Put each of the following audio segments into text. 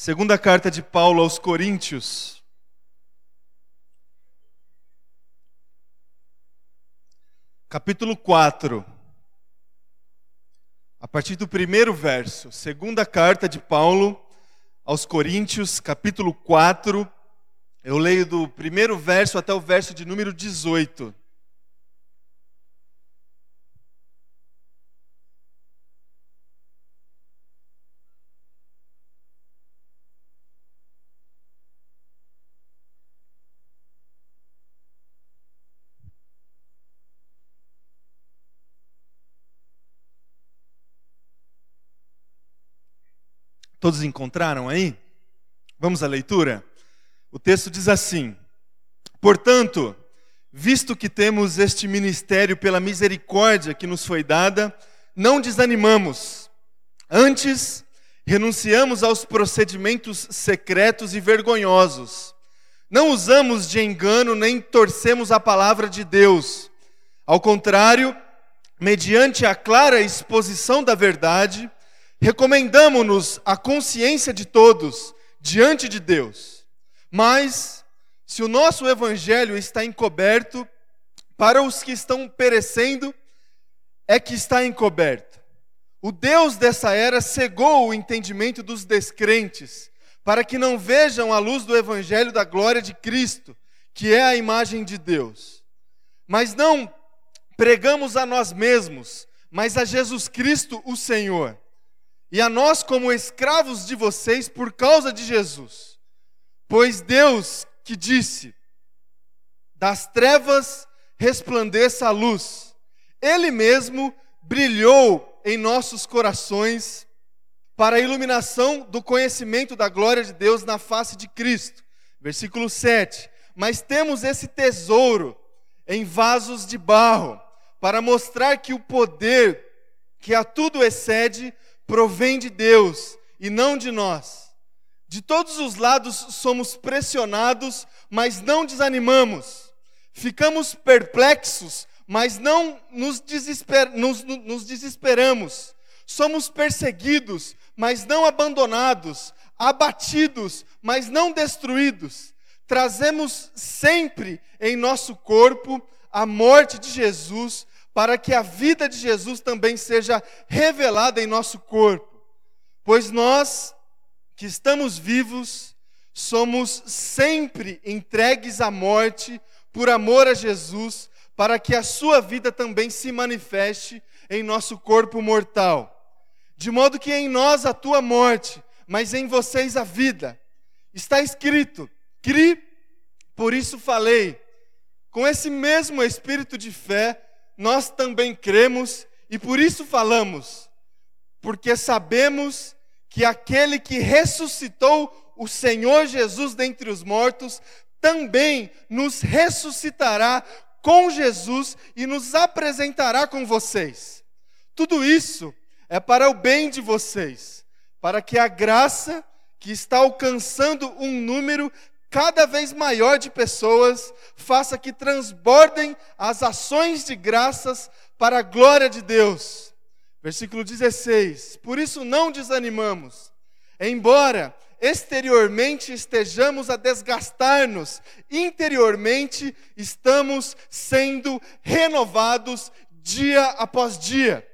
Segunda carta de Paulo aos Coríntios. Capítulo 4. A partir do primeiro verso. Segunda carta de Paulo aos Coríntios, capítulo 4. Eu leio do primeiro verso até o verso de número 18. Todos encontraram aí? Vamos à leitura? O texto diz assim: Portanto, visto que temos este ministério pela misericórdia que nos foi dada, não desanimamos. Antes, renunciamos aos procedimentos secretos e vergonhosos. Não usamos de engano nem torcemos a palavra de Deus. Ao contrário, mediante a clara exposição da verdade, recomendamos-nos a consciência de todos diante de Deus. Mas, se o nosso evangelho está encoberto, para os que estão perecendo, é que está encoberto. O Deus dessa era cegou o entendimento dos descrentes, para que não vejam a luz do evangelho da glória de Cristo, que é a imagem de Deus. Mas não pregamos a nós mesmos, mas a Jesus Cristo, o Senhor e a nós como escravos de vocês por causa de Jesus. Pois Deus que disse: das trevas resplandeça a luz, Ele mesmo brilhou em nossos corações para a iluminação do conhecimento da glória de Deus na face de Cristo. Versículo 7. Mas temos esse tesouro em vasos de barro, para mostrar que o poder que a tudo excede provém de Deus e não de nós. De todos os lados somos pressionados, mas não desanimamos. Ficamos perplexos, mas não nos, desesper nos, nos desesperamos. Somos perseguidos, mas não abandonados. Abatidos, mas não destruídos. Trazemos sempre em nosso corpo a morte de Jesus, para que a vida de Jesus também seja revelada em nosso corpo. Pois nós, que estamos vivos, somos sempre entregues à morte por amor a Jesus, para que a sua vida também se manifeste em nosso corpo mortal. De modo que em nós a tua morte, mas em vocês a vida. Está escrito: cri, por isso falei. Com esse mesmo espírito de fé, nós também cremos e por isso falamos, porque sabemos que aquele que ressuscitou o Senhor Jesus dentre os mortos também nos ressuscitará com Jesus e nos apresentará com vocês. Tudo isso é para o bem de vocês, para que a graça que está alcançando um número cada vez maior de pessoas, faça que transbordem as ações de graças para a glória de Deus. Versículo 16: Por isso não desanimamos, embora exteriormente estejamos a desgastar-nos, interiormente estamos sendo renovados dia após dia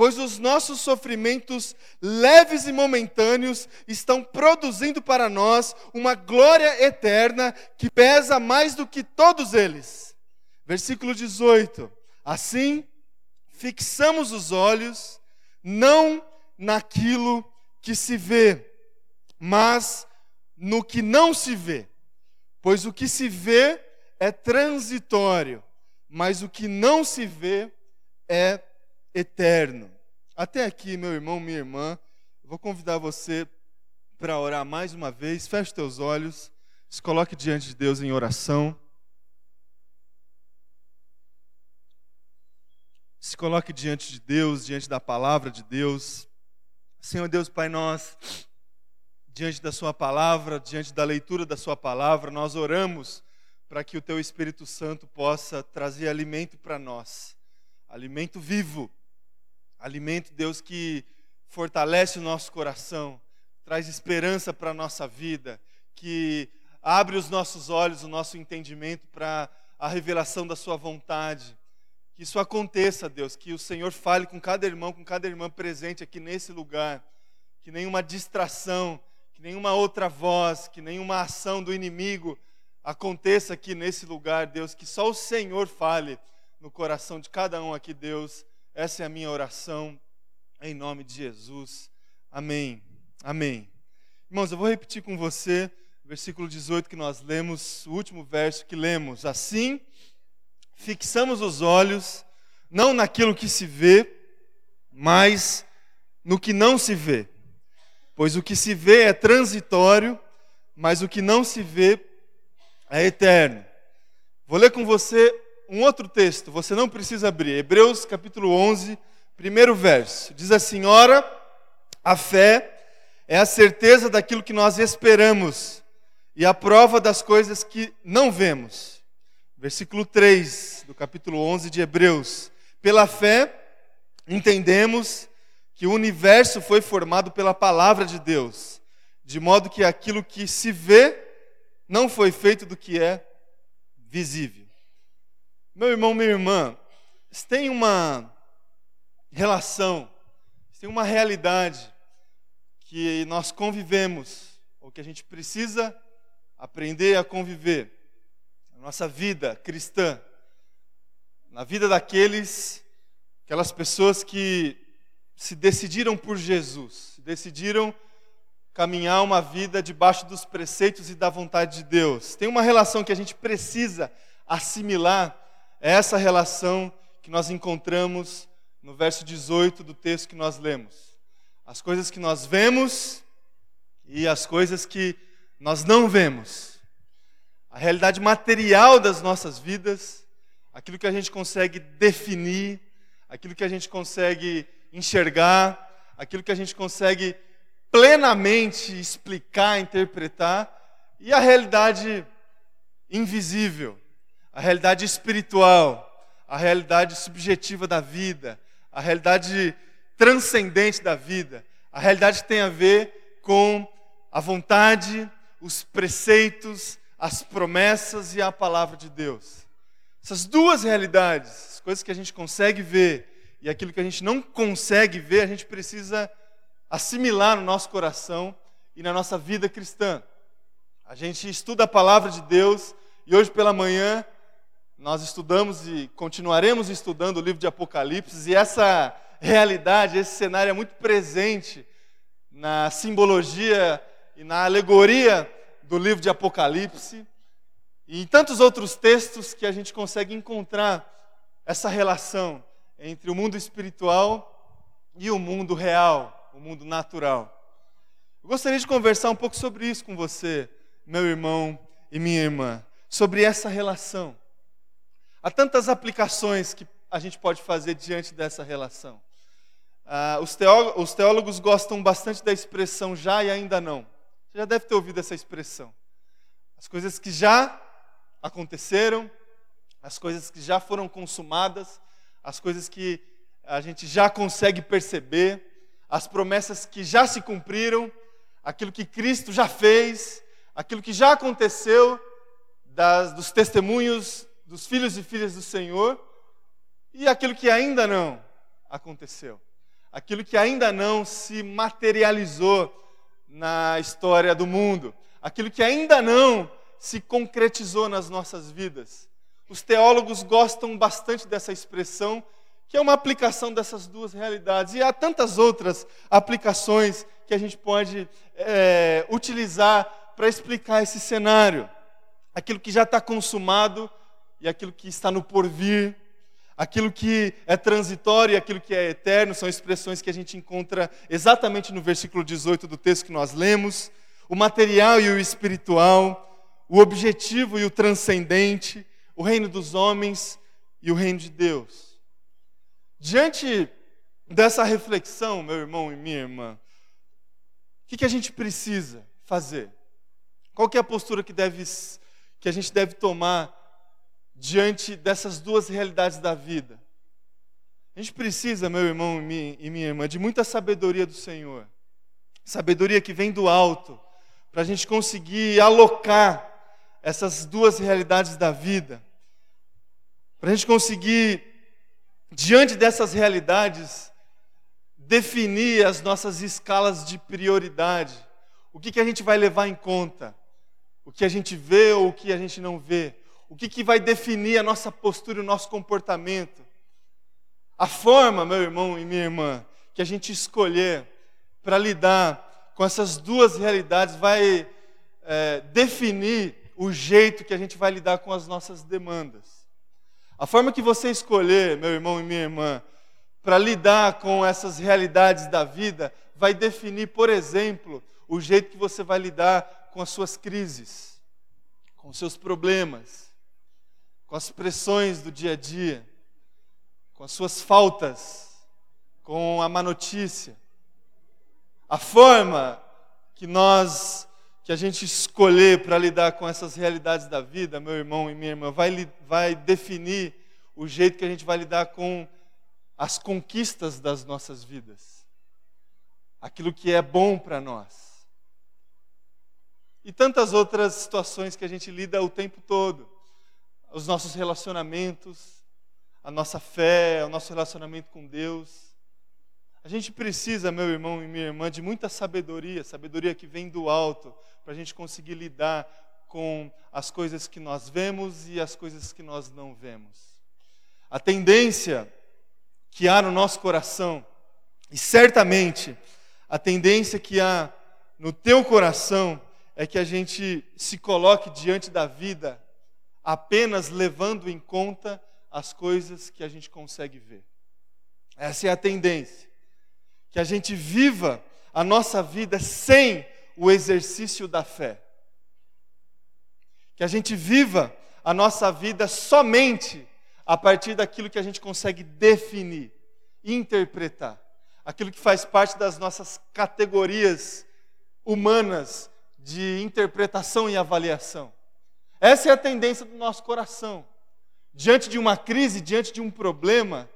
pois os nossos sofrimentos leves e momentâneos estão produzindo para nós uma glória eterna que pesa mais do que todos eles. Versículo 18: Assim, fixamos os olhos não naquilo que se vê, mas no que não se vê. Pois o que se vê é transitório, mas o que não se vê é eterno. Até aqui, meu irmão, minha irmã, vou convidar você para orar mais uma vez. Feche teus olhos, se coloque diante de Deus em oração. Se coloque diante de Deus, diante da palavra de Deus. Senhor Deus, Pai, nós, diante da Sua palavra, diante da leitura da Sua palavra, nós oramos para que o Teu Espírito Santo possa trazer alimento para nós, alimento vivo Alimento, Deus, que fortalece o nosso coração, traz esperança para a nossa vida, que abre os nossos olhos, o nosso entendimento para a revelação da Sua vontade. Que isso aconteça, Deus, que o Senhor fale com cada irmão, com cada irmã presente aqui nesse lugar, que nenhuma distração, que nenhuma outra voz, que nenhuma ação do inimigo aconteça aqui nesse lugar, Deus, que só o Senhor fale no coração de cada um aqui, Deus. Essa é a minha oração, em nome de Jesus. Amém. Amém. Irmãos, eu vou repetir com você o versículo 18 que nós lemos, o último verso que lemos. Assim, fixamos os olhos não naquilo que se vê, mas no que não se vê. Pois o que se vê é transitório, mas o que não se vê é eterno. Vou ler com você um outro texto, você não precisa abrir. Hebreus capítulo 11, primeiro verso. Diz assim: Ora, a fé é a certeza daquilo que nós esperamos e a prova das coisas que não vemos versículo 3 do capítulo 11 de Hebreus. Pela fé, entendemos que o universo foi formado pela palavra de Deus, de modo que aquilo que se vê não foi feito do que é visível. Meu irmão, minha irmã, isso tem uma relação, isso tem uma realidade que nós convivemos, ou que a gente precisa aprender a conviver nossa vida cristã, na vida daqueles, aquelas pessoas que se decidiram por Jesus, decidiram caminhar uma vida debaixo dos preceitos e da vontade de Deus. Tem uma relação que a gente precisa assimilar, essa relação que nós encontramos no verso 18 do texto que nós lemos. As coisas que nós vemos e as coisas que nós não vemos a realidade material das nossas vidas, aquilo que a gente consegue definir, aquilo que a gente consegue enxergar, aquilo que a gente consegue plenamente explicar, interpretar, e a realidade invisível, a realidade espiritual, a realidade subjetiva da vida, a realidade transcendente da vida, a realidade que tem a ver com a vontade, os preceitos, as promessas e a palavra de Deus. Essas duas realidades, as coisas que a gente consegue ver e aquilo que a gente não consegue ver, a gente precisa assimilar no nosso coração e na nossa vida cristã. A gente estuda a palavra de Deus e hoje pela manhã nós estudamos e continuaremos estudando o livro de Apocalipse e essa realidade, esse cenário é muito presente na simbologia e na alegoria do livro de Apocalipse e em tantos outros textos que a gente consegue encontrar essa relação entre o mundo espiritual e o mundo real, o mundo natural. Eu gostaria de conversar um pouco sobre isso com você, meu irmão e minha irmã, sobre essa relação. Há tantas aplicações que a gente pode fazer diante dessa relação. Ah, os, teólogos, os teólogos gostam bastante da expressão já e ainda não. Você já deve ter ouvido essa expressão. As coisas que já aconteceram, as coisas que já foram consumadas, as coisas que a gente já consegue perceber, as promessas que já se cumpriram, aquilo que Cristo já fez, aquilo que já aconteceu, das, dos testemunhos dos filhos e filhas do Senhor, e aquilo que ainda não aconteceu, aquilo que ainda não se materializou na história do mundo, aquilo que ainda não se concretizou nas nossas vidas. Os teólogos gostam bastante dessa expressão, que é uma aplicação dessas duas realidades. E há tantas outras aplicações que a gente pode é, utilizar para explicar esse cenário. Aquilo que já está consumado e aquilo que está no porvir, Aquilo que é transitório e aquilo que é eterno são expressões que a gente encontra exatamente no versículo 18 do texto que nós lemos. O material e o espiritual, o objetivo e o transcendente, o reino dos homens e o reino de Deus. Diante dessa reflexão, meu irmão e minha irmã, o que, que a gente precisa fazer? Qual é a postura que, deve, que a gente deve tomar diante dessas duas realidades da vida. A gente precisa, meu irmão e minha irmã, de muita sabedoria do Senhor. sabedoria que vem do alto, para a gente conseguir alocar essas duas realidades da vida, para a gente conseguir, diante dessas realidades, definir as nossas escalas de prioridade. O que, que a gente vai levar em conta? O que a gente vê ou o que a gente não vê? O que, que vai definir a nossa postura e o nosso comportamento? A forma, meu irmão e minha irmã, que a gente escolher para lidar com essas duas realidades vai é, definir o jeito que a gente vai lidar com as nossas demandas. A forma que você escolher, meu irmão e minha irmã, para lidar com essas realidades da vida, vai definir, por exemplo, o jeito que você vai lidar com as suas crises, com os seus problemas, com as pressões do dia a dia, com as suas faltas, com a má notícia. A forma que nós, que a gente escolher para lidar com essas realidades da vida, meu irmão e minha irmã, vai, vai definir o jeito que a gente vai lidar com as conquistas das nossas vidas, aquilo que é bom para nós. E tantas outras situações que a gente lida o tempo todo, os nossos relacionamentos, a nossa fé, o nosso relacionamento com Deus. A gente precisa, meu irmão e minha irmã, de muita sabedoria, sabedoria que vem do alto, para a gente conseguir lidar com as coisas que nós vemos e as coisas que nós não vemos. A tendência que há no nosso coração, e certamente a tendência que há no teu coração, é que a gente se coloque diante da vida apenas levando em conta as coisas que a gente consegue ver. Essa é a tendência que a gente viva a nossa vida sem o exercício da fé. Que a gente viva a nossa vida somente a partir daquilo que a gente consegue definir, interpretar. Aquilo que faz parte das nossas categorias humanas de interpretação e avaliação. Essa é a tendência do nosso coração. Diante de uma crise, diante de um problema,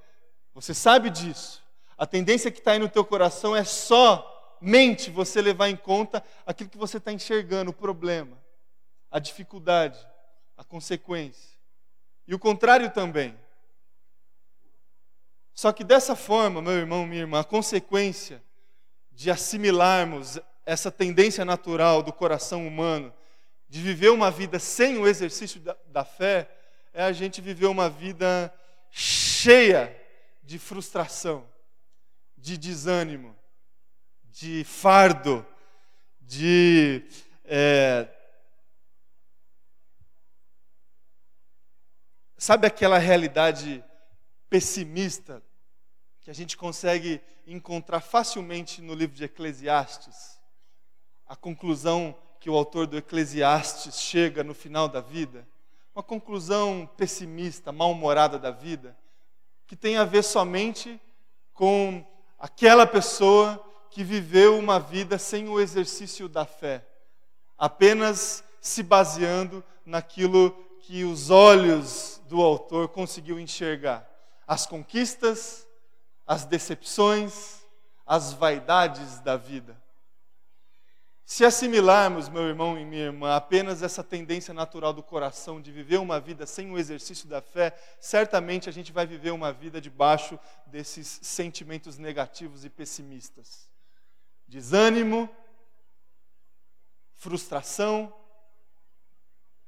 você sabe disso. A tendência que está aí no teu coração é somente você levar em conta aquilo que você está enxergando, o problema, a dificuldade, a consequência. E o contrário também. Só que dessa forma, meu irmão, minha irmã, a consequência de assimilarmos essa tendência natural do coração humano de viver uma vida sem o exercício da, da fé é a gente viver uma vida cheia de frustração, de desânimo, de fardo, de é, sabe aquela realidade pessimista que a gente consegue encontrar facilmente no livro de Eclesiastes? A conclusão que o autor do Eclesiastes chega no final da vida, uma conclusão pessimista, mal-humorada da vida, que tem a ver somente com aquela pessoa que viveu uma vida sem o exercício da fé, apenas se baseando naquilo que os olhos do autor conseguiu enxergar: as conquistas, as decepções, as vaidades da vida. Se assimilarmos, meu irmão e minha irmã, apenas essa tendência natural do coração de viver uma vida sem o exercício da fé, certamente a gente vai viver uma vida debaixo desses sentimentos negativos e pessimistas. Desânimo, frustração.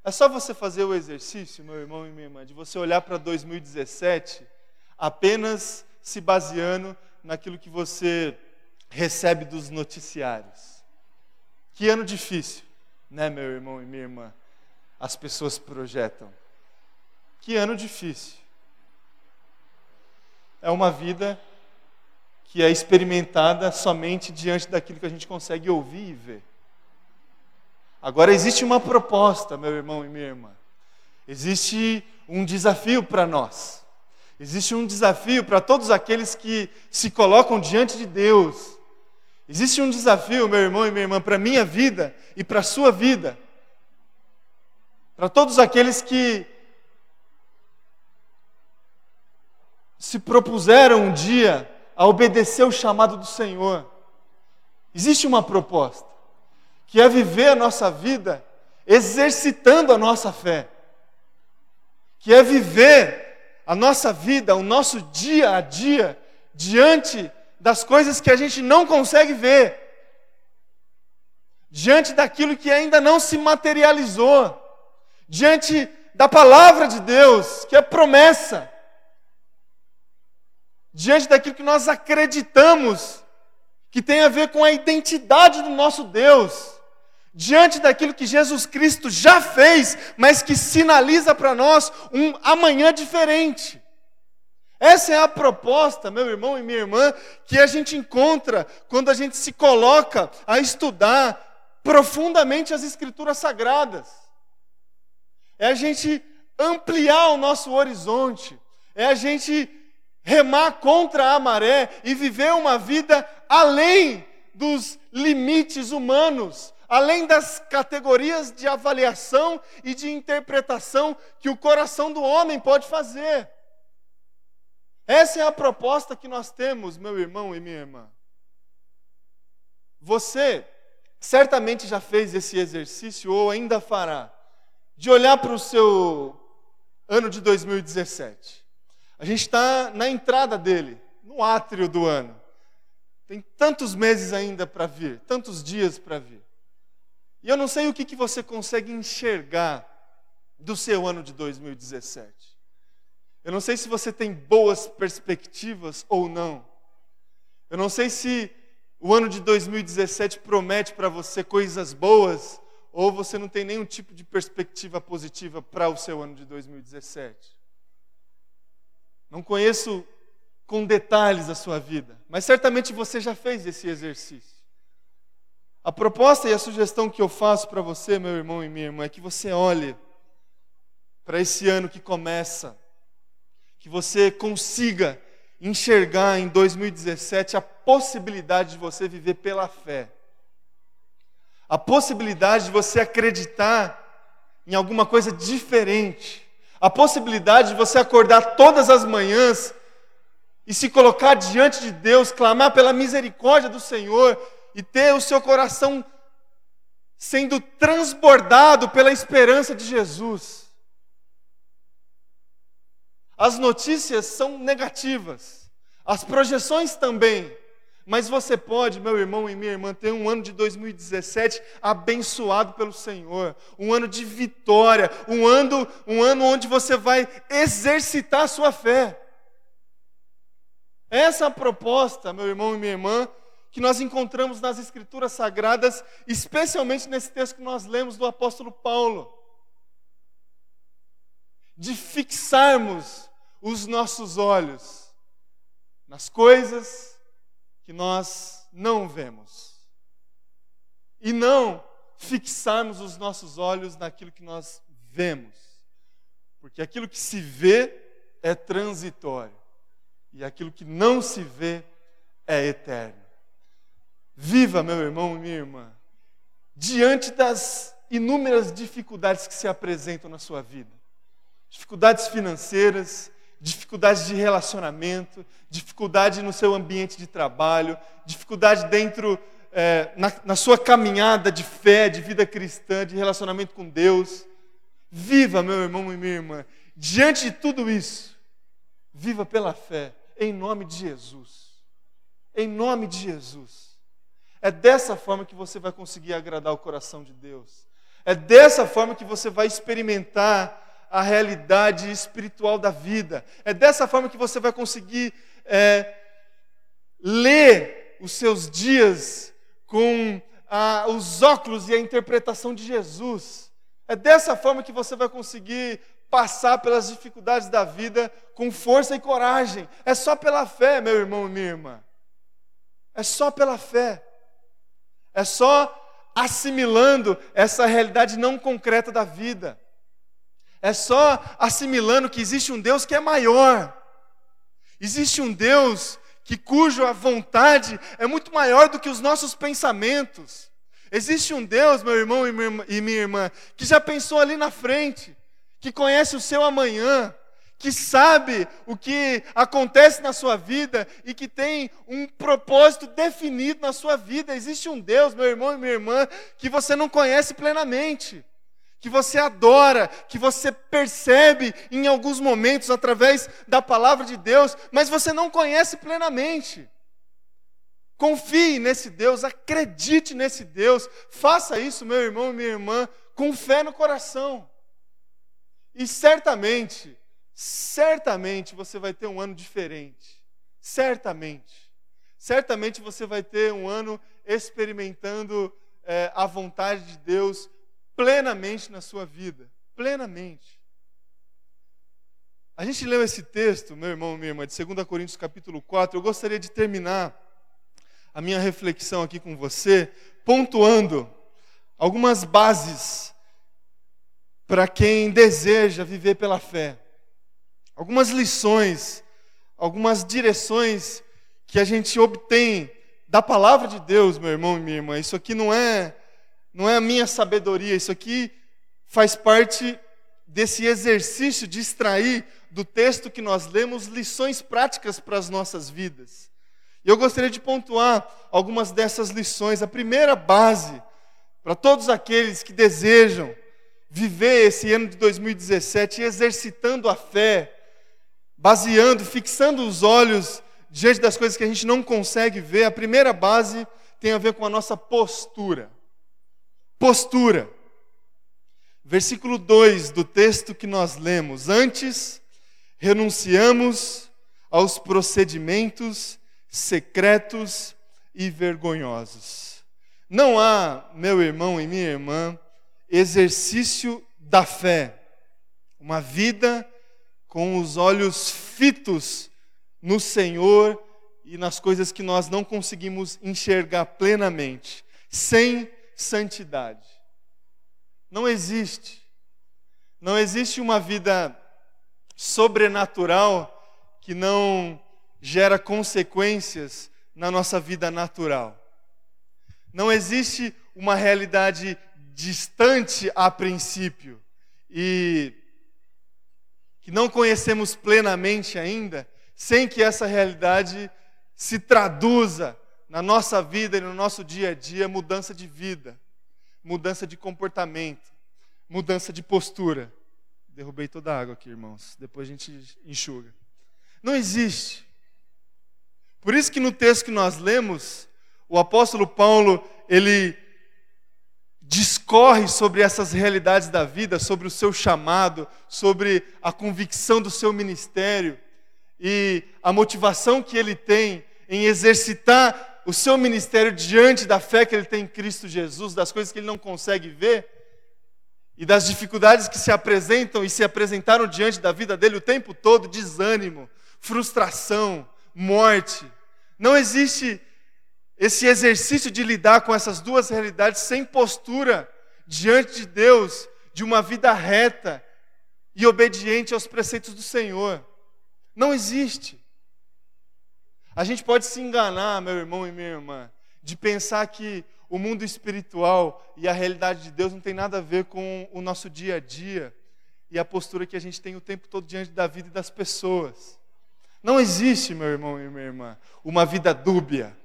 É só você fazer o exercício, meu irmão e minha irmã, de você olhar para 2017 apenas se baseando naquilo que você recebe dos noticiários. Que ano difícil, né, meu irmão e minha irmã? As pessoas projetam. Que ano difícil. É uma vida que é experimentada somente diante daquilo que a gente consegue ouvir e ver. Agora existe uma proposta, meu irmão e minha irmã. Existe um desafio para nós. Existe um desafio para todos aqueles que se colocam diante de Deus Existe um desafio, meu irmão e minha irmã, para a minha vida e para a sua vida. Para todos aqueles que se propuseram um dia a obedecer o chamado do Senhor. existe uma proposta, que é viver a nossa vida exercitando a nossa fé, que é viver a nossa vida, o nosso dia a dia, diante das coisas que a gente não consegue ver, diante daquilo que ainda não se materializou, diante da palavra de Deus, que é promessa, diante daquilo que nós acreditamos que tem a ver com a identidade do nosso Deus, diante daquilo que Jesus Cristo já fez, mas que sinaliza para nós um amanhã diferente. Essa é a proposta, meu irmão e minha irmã, que a gente encontra quando a gente se coloca a estudar profundamente as Escrituras Sagradas. É a gente ampliar o nosso horizonte, é a gente remar contra a maré e viver uma vida além dos limites humanos, além das categorias de avaliação e de interpretação que o coração do homem pode fazer. Essa é a proposta que nós temos, meu irmão e minha irmã. Você certamente já fez esse exercício ou ainda fará, de olhar para o seu ano de 2017. A gente está na entrada dele, no átrio do ano. Tem tantos meses ainda para vir, tantos dias para vir. E eu não sei o que, que você consegue enxergar do seu ano de 2017. Eu não sei se você tem boas perspectivas ou não. Eu não sei se o ano de 2017 promete para você coisas boas ou você não tem nenhum tipo de perspectiva positiva para o seu ano de 2017. Não conheço com detalhes a sua vida, mas certamente você já fez esse exercício. A proposta e a sugestão que eu faço para você, meu irmão e minha irmã, é que você olhe para esse ano que começa, que você consiga enxergar em 2017 a possibilidade de você viver pela fé, a possibilidade de você acreditar em alguma coisa diferente, a possibilidade de você acordar todas as manhãs e se colocar diante de Deus, clamar pela misericórdia do Senhor e ter o seu coração sendo transbordado pela esperança de Jesus. As notícias são negativas, as projeções também, mas você pode, meu irmão e minha irmã, ter um ano de 2017 abençoado pelo Senhor, um ano de vitória, um ano, um ano onde você vai exercitar a sua fé. Essa é a proposta, meu irmão e minha irmã, que nós encontramos nas Escrituras Sagradas, especialmente nesse texto que nós lemos do apóstolo Paulo. De fixarmos os nossos olhos nas coisas que nós não vemos. E não fixarmos os nossos olhos naquilo que nós vemos. Porque aquilo que se vê é transitório. E aquilo que não se vê é eterno. Viva, meu irmão e minha irmã, diante das inúmeras dificuldades que se apresentam na sua vida dificuldades financeiras, dificuldade de relacionamento, dificuldade no seu ambiente de trabalho, dificuldade dentro é, na, na sua caminhada de fé, de vida cristã, de relacionamento com Deus. Viva, meu irmão e minha irmã, diante de tudo isso, viva pela fé, em nome de Jesus. Em nome de Jesus. É dessa forma que você vai conseguir agradar o coração de Deus. É dessa forma que você vai experimentar a realidade espiritual da vida. É dessa forma que você vai conseguir é, ler os seus dias com a, os óculos e a interpretação de Jesus. É dessa forma que você vai conseguir passar pelas dificuldades da vida com força e coragem. É só pela fé, meu irmão e minha irmã. É só pela fé. É só assimilando essa realidade não concreta da vida. É só assimilando que existe um Deus que é maior. Existe um Deus que cuja vontade é muito maior do que os nossos pensamentos. Existe um Deus, meu irmão e minha irmã, que já pensou ali na frente, que conhece o seu amanhã, que sabe o que acontece na sua vida e que tem um propósito definido na sua vida. Existe um Deus, meu irmão e minha irmã, que você não conhece plenamente, que você adora, que você percebe em alguns momentos através da palavra de Deus, mas você não conhece plenamente. Confie nesse Deus, acredite nesse Deus, faça isso, meu irmão e minha irmã, com fé no coração. E certamente, certamente você vai ter um ano diferente. Certamente. Certamente você vai ter um ano experimentando é, a vontade de Deus plenamente na sua vida. Plenamente. A gente leu esse texto, meu irmão, minha irmã, de 2 Coríntios capítulo 4. Eu gostaria de terminar a minha reflexão aqui com você, pontuando algumas bases para quem deseja viver pela fé. Algumas lições, algumas direções que a gente obtém da palavra de Deus, meu irmão e minha irmã. Isso aqui não é não é a minha sabedoria, isso aqui faz parte desse exercício de extrair do texto que nós lemos lições práticas para as nossas vidas. E eu gostaria de pontuar algumas dessas lições. A primeira base, para todos aqueles que desejam viver esse ano de 2017 exercitando a fé, baseando, fixando os olhos diante das coisas que a gente não consegue ver, a primeira base tem a ver com a nossa postura. Postura. Versículo 2 do texto que nós lemos: Antes renunciamos aos procedimentos secretos e vergonhosos. Não há, meu irmão e minha irmã, exercício da fé, uma vida com os olhos fitos no Senhor e nas coisas que nós não conseguimos enxergar plenamente, sem santidade. Não existe. Não existe uma vida sobrenatural que não gera consequências na nossa vida natural. Não existe uma realidade distante a princípio e que não conhecemos plenamente ainda, sem que essa realidade se traduza na nossa vida e no nosso dia a dia mudança de vida, mudança de comportamento, mudança de postura. Derrubei toda a água aqui, irmãos. Depois a gente enxuga. Não existe. Por isso que no texto que nós lemos, o apóstolo Paulo, ele discorre sobre essas realidades da vida, sobre o seu chamado, sobre a convicção do seu ministério e a motivação que ele tem em exercitar o seu ministério diante da fé que ele tem em Cristo Jesus, das coisas que ele não consegue ver e das dificuldades que se apresentam e se apresentaram diante da vida dele o tempo todo desânimo, frustração, morte, não existe esse exercício de lidar com essas duas realidades sem postura diante de Deus, de uma vida reta e obediente aos preceitos do Senhor. Não existe. A gente pode se enganar, meu irmão e minha irmã, de pensar que o mundo espiritual e a realidade de Deus não tem nada a ver com o nosso dia a dia e a postura que a gente tem o tempo todo diante da vida e das pessoas. Não existe, meu irmão e minha irmã, uma vida dúbia,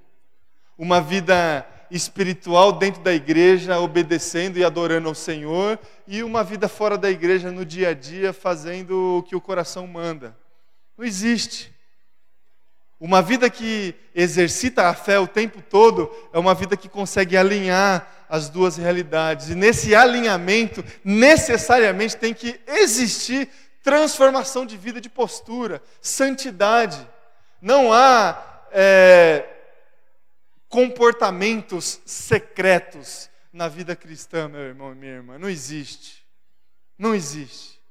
uma vida espiritual dentro da igreja, obedecendo e adorando ao Senhor, e uma vida fora da igreja no dia a dia, fazendo o que o coração manda. Não existe. Uma vida que exercita a fé o tempo todo é uma vida que consegue alinhar as duas realidades. E nesse alinhamento, necessariamente tem que existir transformação de vida, de postura, santidade. Não há é, comportamentos secretos na vida cristã, meu irmão e minha irmã. Não existe. Não existe.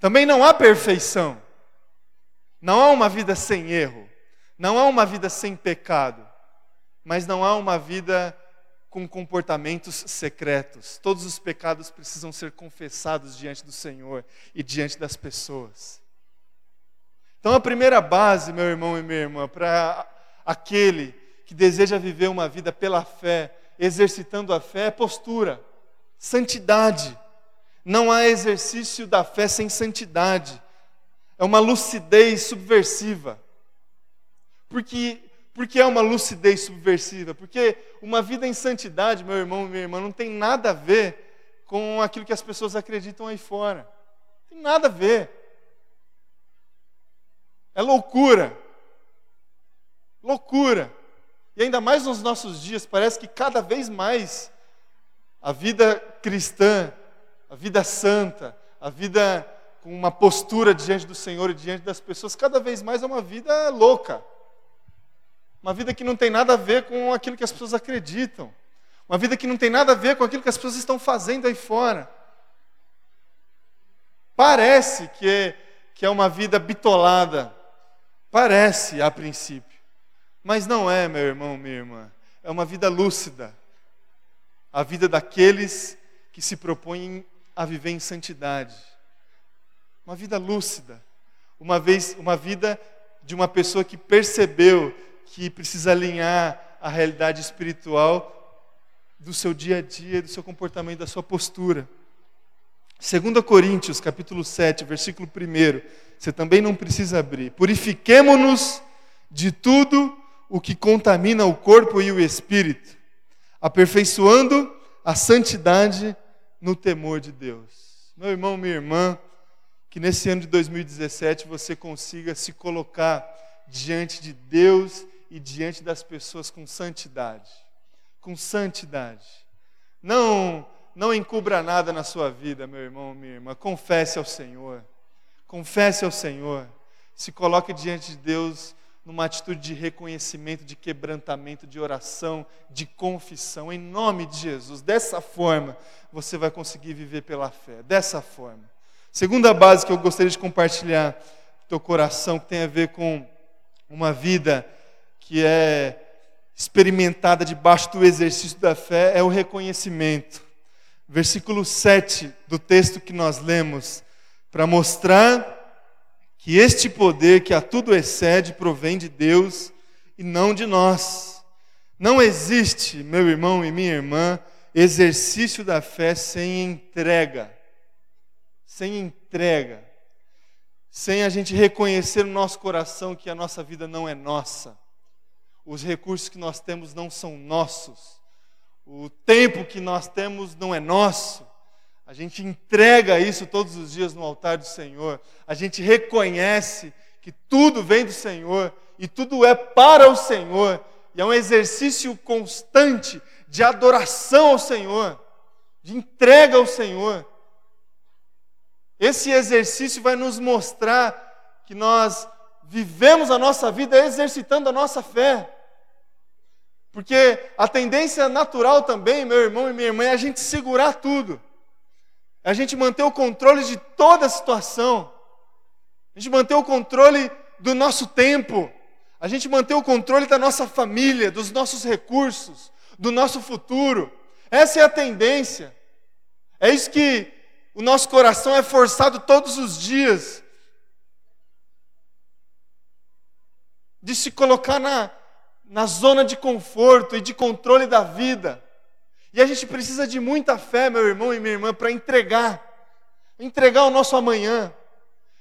Também não há perfeição. Não há uma vida sem erro. Não há uma vida sem pecado. Mas não há uma vida com comportamentos secretos. Todos os pecados precisam ser confessados diante do Senhor e diante das pessoas. Então, a primeira base, meu irmão e minha irmã, para aquele que deseja viver uma vida pela fé, exercitando a fé, é postura, santidade. Não há exercício da fé sem santidade. É uma lucidez subversiva. Porque, porque é uma lucidez subversiva? Porque uma vida em santidade, meu irmão e minha irmã, não tem nada a ver com aquilo que as pessoas acreditam aí fora. Não tem nada a ver. É loucura. Loucura. E ainda mais nos nossos dias, parece que cada vez mais a vida cristã, a vida santa, a vida com uma postura diante do Senhor e diante das pessoas, cada vez mais é uma vida louca. Uma vida que não tem nada a ver com aquilo que as pessoas acreditam. Uma vida que não tem nada a ver com aquilo que as pessoas estão fazendo aí fora. Parece que é, que é uma vida bitolada. Parece a princípio. Mas não é, meu irmão, minha irmã. É uma vida lúcida. A vida daqueles que se propõem a viver em santidade. Uma vida lúcida. Uma vez, uma vida de uma pessoa que percebeu que precisa alinhar a realidade espiritual do seu dia a dia, do seu comportamento, da sua postura. 2 Coríntios, capítulo 7, versículo 1. Você também não precisa abrir. Purifiquemo-nos de tudo o que contamina o corpo e o espírito, aperfeiçoando a santidade no temor de Deus. Meu irmão, minha irmã, que nesse ano de 2017 você consiga se colocar diante de Deus e diante das pessoas com santidade. Com santidade. Não não encubra nada na sua vida, meu irmão, minha irmã. Confesse ao Senhor. Confesse ao Senhor. Se coloque diante de Deus numa atitude de reconhecimento, de quebrantamento, de oração, de confissão, em nome de Jesus. Dessa forma, você vai conseguir viver pela fé. Dessa forma. Segunda base que eu gostaria de compartilhar com teu coração, que tem a ver com uma vida que é experimentada debaixo do exercício da fé, é o reconhecimento. Versículo 7 do texto que nós lemos, para mostrar que este poder que a tudo excede provém de Deus e não de nós. Não existe, meu irmão e minha irmã, exercício da fé sem entrega. Sem entrega. Sem a gente reconhecer no nosso coração que a nossa vida não é nossa. Os recursos que nós temos não são nossos. O tempo que nós temos não é nosso. A gente entrega isso todos os dias no altar do Senhor. A gente reconhece que tudo vem do Senhor e tudo é para o Senhor. E é um exercício constante de adoração ao Senhor, de entrega ao Senhor. Esse exercício vai nos mostrar que nós vivemos a nossa vida exercitando a nossa fé. Porque a tendência natural também, meu irmão e minha irmã, é a gente segurar tudo a gente manter o controle de toda a situação, a gente manter o controle do nosso tempo, a gente manter o controle da nossa família, dos nossos recursos, do nosso futuro. Essa é a tendência. É isso que o nosso coração é forçado todos os dias de se colocar na, na zona de conforto e de controle da vida. E a gente precisa de muita fé, meu irmão e minha irmã, para entregar. Entregar o nosso amanhã.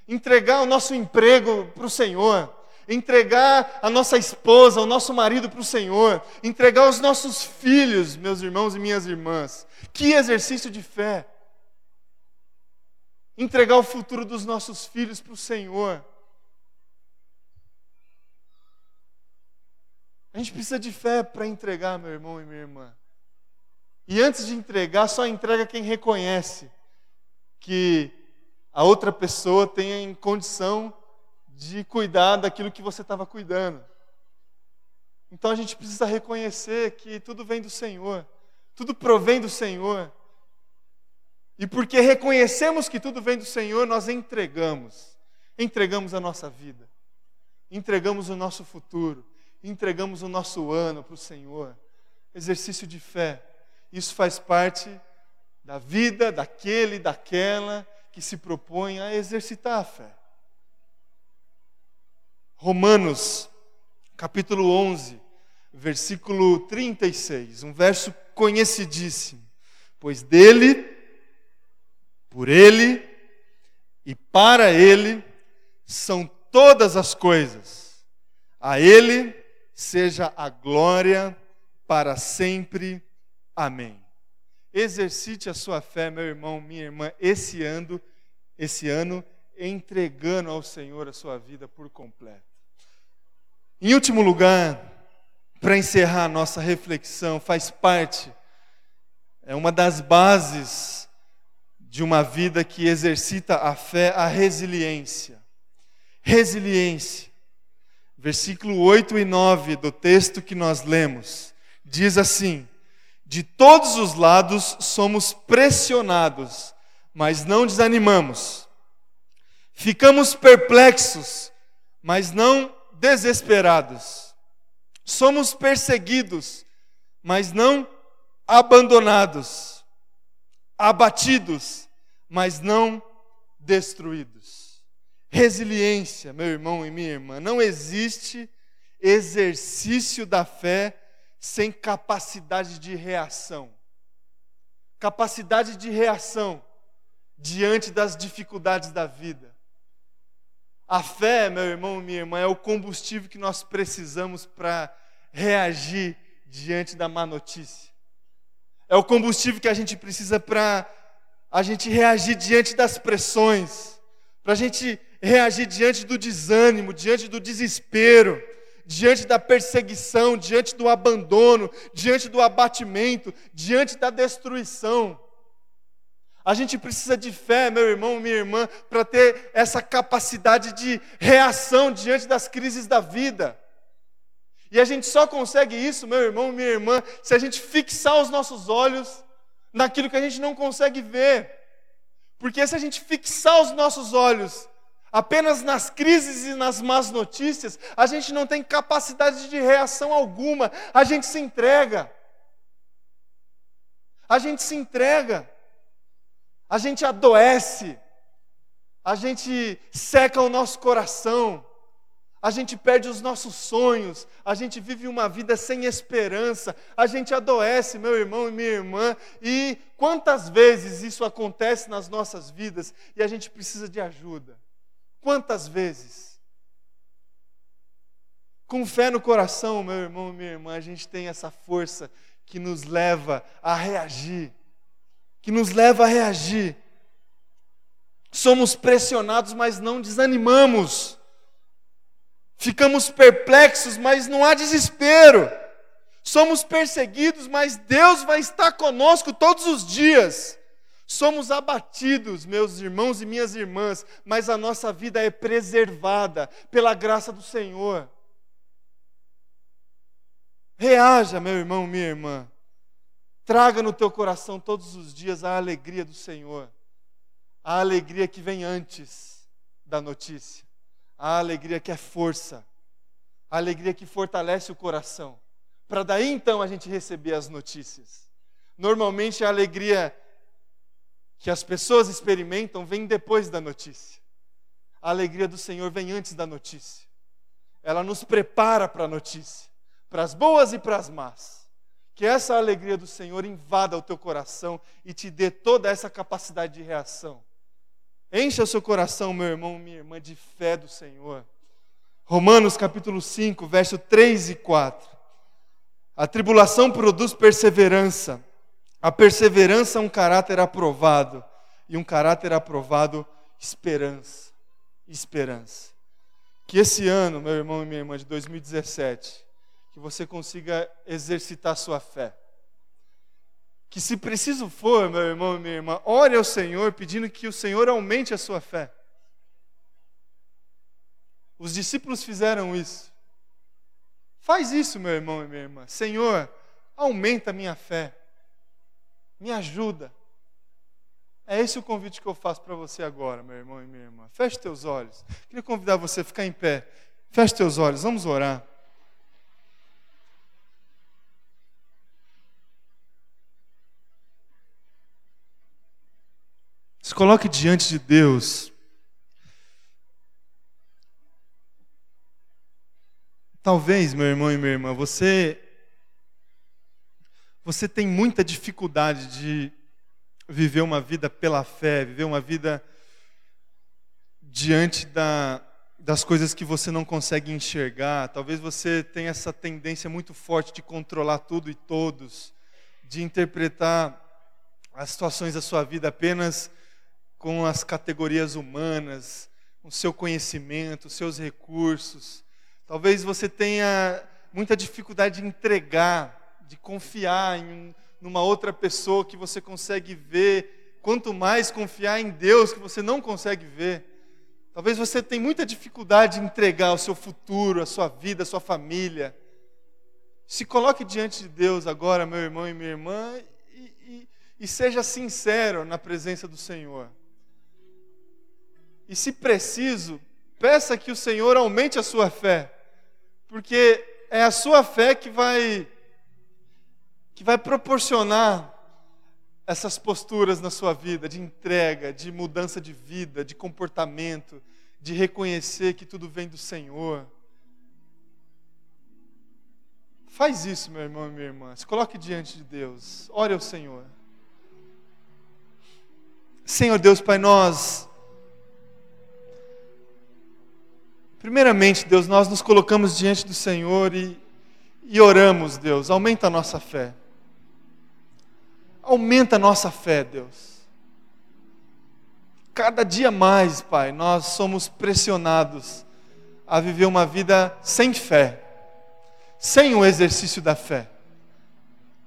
Entregar o nosso emprego para o Senhor. Entregar a nossa esposa, o nosso marido para o Senhor. Entregar os nossos filhos, meus irmãos e minhas irmãs. Que exercício de fé. Entregar o futuro dos nossos filhos para o Senhor. A gente precisa de fé para entregar, meu irmão e minha irmã. E antes de entregar, só entrega quem reconhece que a outra pessoa tem condição de cuidar daquilo que você estava cuidando. Então a gente precisa reconhecer que tudo vem do Senhor, tudo provém do Senhor. E porque reconhecemos que tudo vem do Senhor, nós entregamos. Entregamos a nossa vida, entregamos o nosso futuro, entregamos o nosso ano para o Senhor. Exercício de fé. Isso faz parte da vida daquele, daquela que se propõe a exercitar a fé. Romanos, capítulo 11, versículo 36, um verso conhecidíssimo. Pois dele, por ele e para ele são todas as coisas. A Ele seja a glória para sempre. Amém. Exercite a sua fé, meu irmão, minha irmã, esse ano, esse ano, entregando ao Senhor a sua vida por completo. Em último lugar, para encerrar a nossa reflexão, faz parte, é uma das bases de uma vida que exercita a fé, a resiliência. Resiliência. Versículo 8 e 9 do texto que nós lemos, diz assim: De todos os lados somos pressionados, mas não desanimamos. Ficamos perplexos, mas não desesperados Somos perseguidos, mas não abandonados. Abatidos, mas não destruídos. Resiliência, meu irmão e minha irmã, não existe exercício da fé sem capacidade de reação. Capacidade de reação diante das dificuldades da vida. A fé, meu irmão e minha irmã, é o combustível que nós precisamos para reagir diante da má notícia. É o combustível que a gente precisa para a gente reagir diante das pressões, para a gente reagir diante do desânimo, diante do desespero, diante da perseguição, diante do abandono, diante do abatimento, diante da destruição. A gente precisa de fé, meu irmão, minha irmã, para ter essa capacidade de reação diante das crises da vida. E a gente só consegue isso, meu irmão, minha irmã, se a gente fixar os nossos olhos naquilo que a gente não consegue ver. Porque se a gente fixar os nossos olhos apenas nas crises e nas más notícias, a gente não tem capacidade de reação alguma, a gente se entrega. A gente se entrega. A gente adoece, a gente seca o nosso coração, a gente perde os nossos sonhos, a gente vive uma vida sem esperança, a gente adoece, meu irmão e minha irmã, e quantas vezes isso acontece nas nossas vidas e a gente precisa de ajuda? Quantas vezes? Com fé no coração, meu irmão e minha irmã, a gente tem essa força que nos leva a reagir que nos leva a reagir. Somos pressionados, mas não desanimamos. Ficamos perplexos, mas não há desespero. Somos perseguidos, mas Deus vai estar conosco todos os dias. Somos abatidos, meus irmãos e minhas irmãs, mas a nossa vida é preservada pela graça do Senhor. Reaja, meu irmão, minha irmã. Traga no teu coração todos os dias a alegria do Senhor, a alegria que vem antes da notícia, a alegria que é força, a alegria que fortalece o coração, para daí então a gente receber as notícias. Normalmente a alegria que as pessoas experimentam vem depois da notícia. A alegria do Senhor vem antes da notícia. Ela nos prepara para a notícia, para as boas e para as más. Que essa alegria do Senhor invada o teu coração e te dê toda essa capacidade de reação. Encha o seu coração, meu irmão, minha irmã, de fé do Senhor. Romanos capítulo 5, verso 3 e 4. A tribulação produz perseverança. A perseverança é um caráter aprovado. E um caráter aprovado, esperança. Esperança. Que esse ano, meu irmão e minha irmã, de 2017, que você consiga exercitar sua fé. Que se preciso for, meu irmão e minha irmã, ore ao Senhor pedindo que o Senhor aumente a sua fé. Os discípulos fizeram isso. Faz isso, meu irmão e minha irmã. Senhor, aumenta a minha fé. Me ajuda. É esse o convite que eu faço para você agora, meu irmão e minha irmã. Feche teus olhos. Queria convidar você a ficar em pé. Feche teus olhos, vamos orar. Se coloque diante de Deus. Talvez, meu irmão e minha irmã, você você tem muita dificuldade de viver uma vida pela fé, viver uma vida diante da, das coisas que você não consegue enxergar. Talvez você tenha essa tendência muito forte de controlar tudo e todos, de interpretar as situações da sua vida apenas com as categorias humanas, o seu conhecimento, os seus recursos. Talvez você tenha muita dificuldade de entregar, de confiar em numa outra pessoa que você consegue ver, quanto mais confiar em Deus que você não consegue ver. Talvez você tenha muita dificuldade de entregar o seu futuro, a sua vida, a sua família. Se coloque diante de Deus agora, meu irmão e minha irmã, e, e, e seja sincero na presença do Senhor. E se preciso, peça que o Senhor aumente a sua fé, porque é a sua fé que vai que vai proporcionar essas posturas na sua vida de entrega, de mudança de vida, de comportamento, de reconhecer que tudo vem do Senhor. Faz isso, meu irmão e minha irmã. Se coloque diante de Deus. Ore ao Senhor. Senhor Deus, Pai, nós. Primeiramente, Deus, nós nos colocamos diante do Senhor e, e oramos, Deus, aumenta a nossa fé. Aumenta a nossa fé, Deus. Cada dia mais, Pai, nós somos pressionados a viver uma vida sem fé, sem o exercício da fé.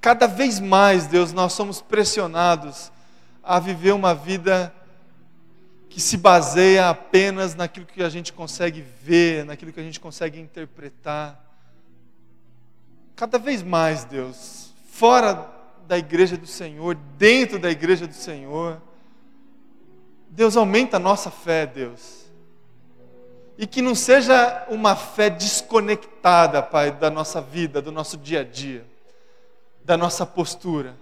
Cada vez mais, Deus, nós somos pressionados a viver uma vida que se baseia apenas naquilo que a gente consegue ver, naquilo que a gente consegue interpretar. Cada vez mais, Deus, fora da igreja do Senhor, dentro da igreja do Senhor. Deus aumenta a nossa fé, Deus. E que não seja uma fé desconectada, Pai, da nossa vida, do nosso dia a dia, da nossa postura.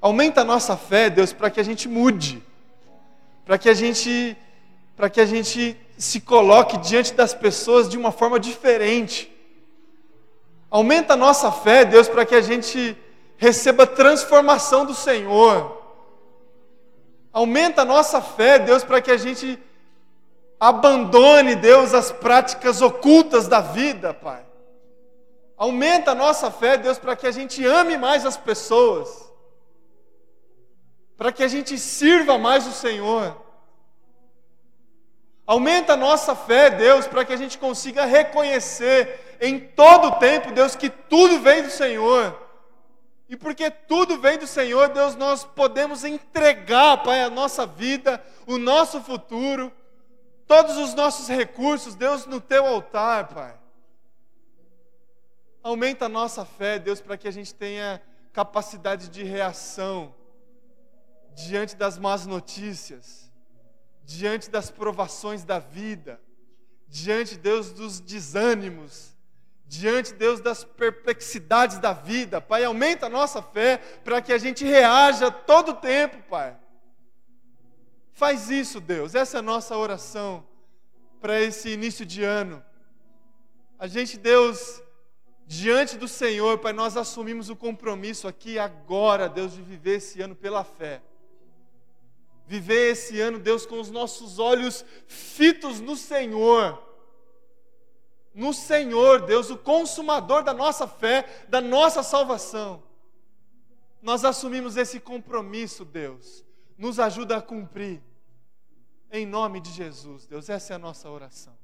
Aumenta a nossa fé, Deus, para que a gente mude, para que a gente, para que a gente se coloque diante das pessoas de uma forma diferente. Aumenta a nossa fé, Deus, para que a gente receba transformação do Senhor. Aumenta a nossa fé, Deus, para que a gente abandone, Deus, as práticas ocultas da vida, Pai. Aumenta a nossa fé, Deus, para que a gente ame mais as pessoas. Para que a gente sirva mais o Senhor. Aumenta a nossa fé, Deus, para que a gente consiga reconhecer em todo o tempo, Deus, que tudo vem do Senhor e porque tudo vem do Senhor, Deus, nós podemos entregar, Pai, a nossa vida, o nosso futuro, todos os nossos recursos, Deus, no teu altar, Pai. Aumenta a nossa fé, Deus, para que a gente tenha capacidade de reação diante das más notícias, diante das provações da vida, diante, Deus, dos desânimos diante, Deus, das perplexidades da vida. Pai, aumenta a nossa fé para que a gente reaja todo o tempo, Pai. Faz isso, Deus. Essa é a nossa oração para esse início de ano. A gente, Deus, diante do Senhor, Pai, nós assumimos o compromisso aqui agora, Deus, de viver esse ano pela fé. Viver esse ano, Deus, com os nossos olhos fitos no Senhor no Senhor, Deus, o consumador da nossa fé, da nossa salvação. Nós assumimos esse compromisso, Deus. Nos ajuda a cumprir. Em nome de Jesus, Deus, essa é a nossa oração.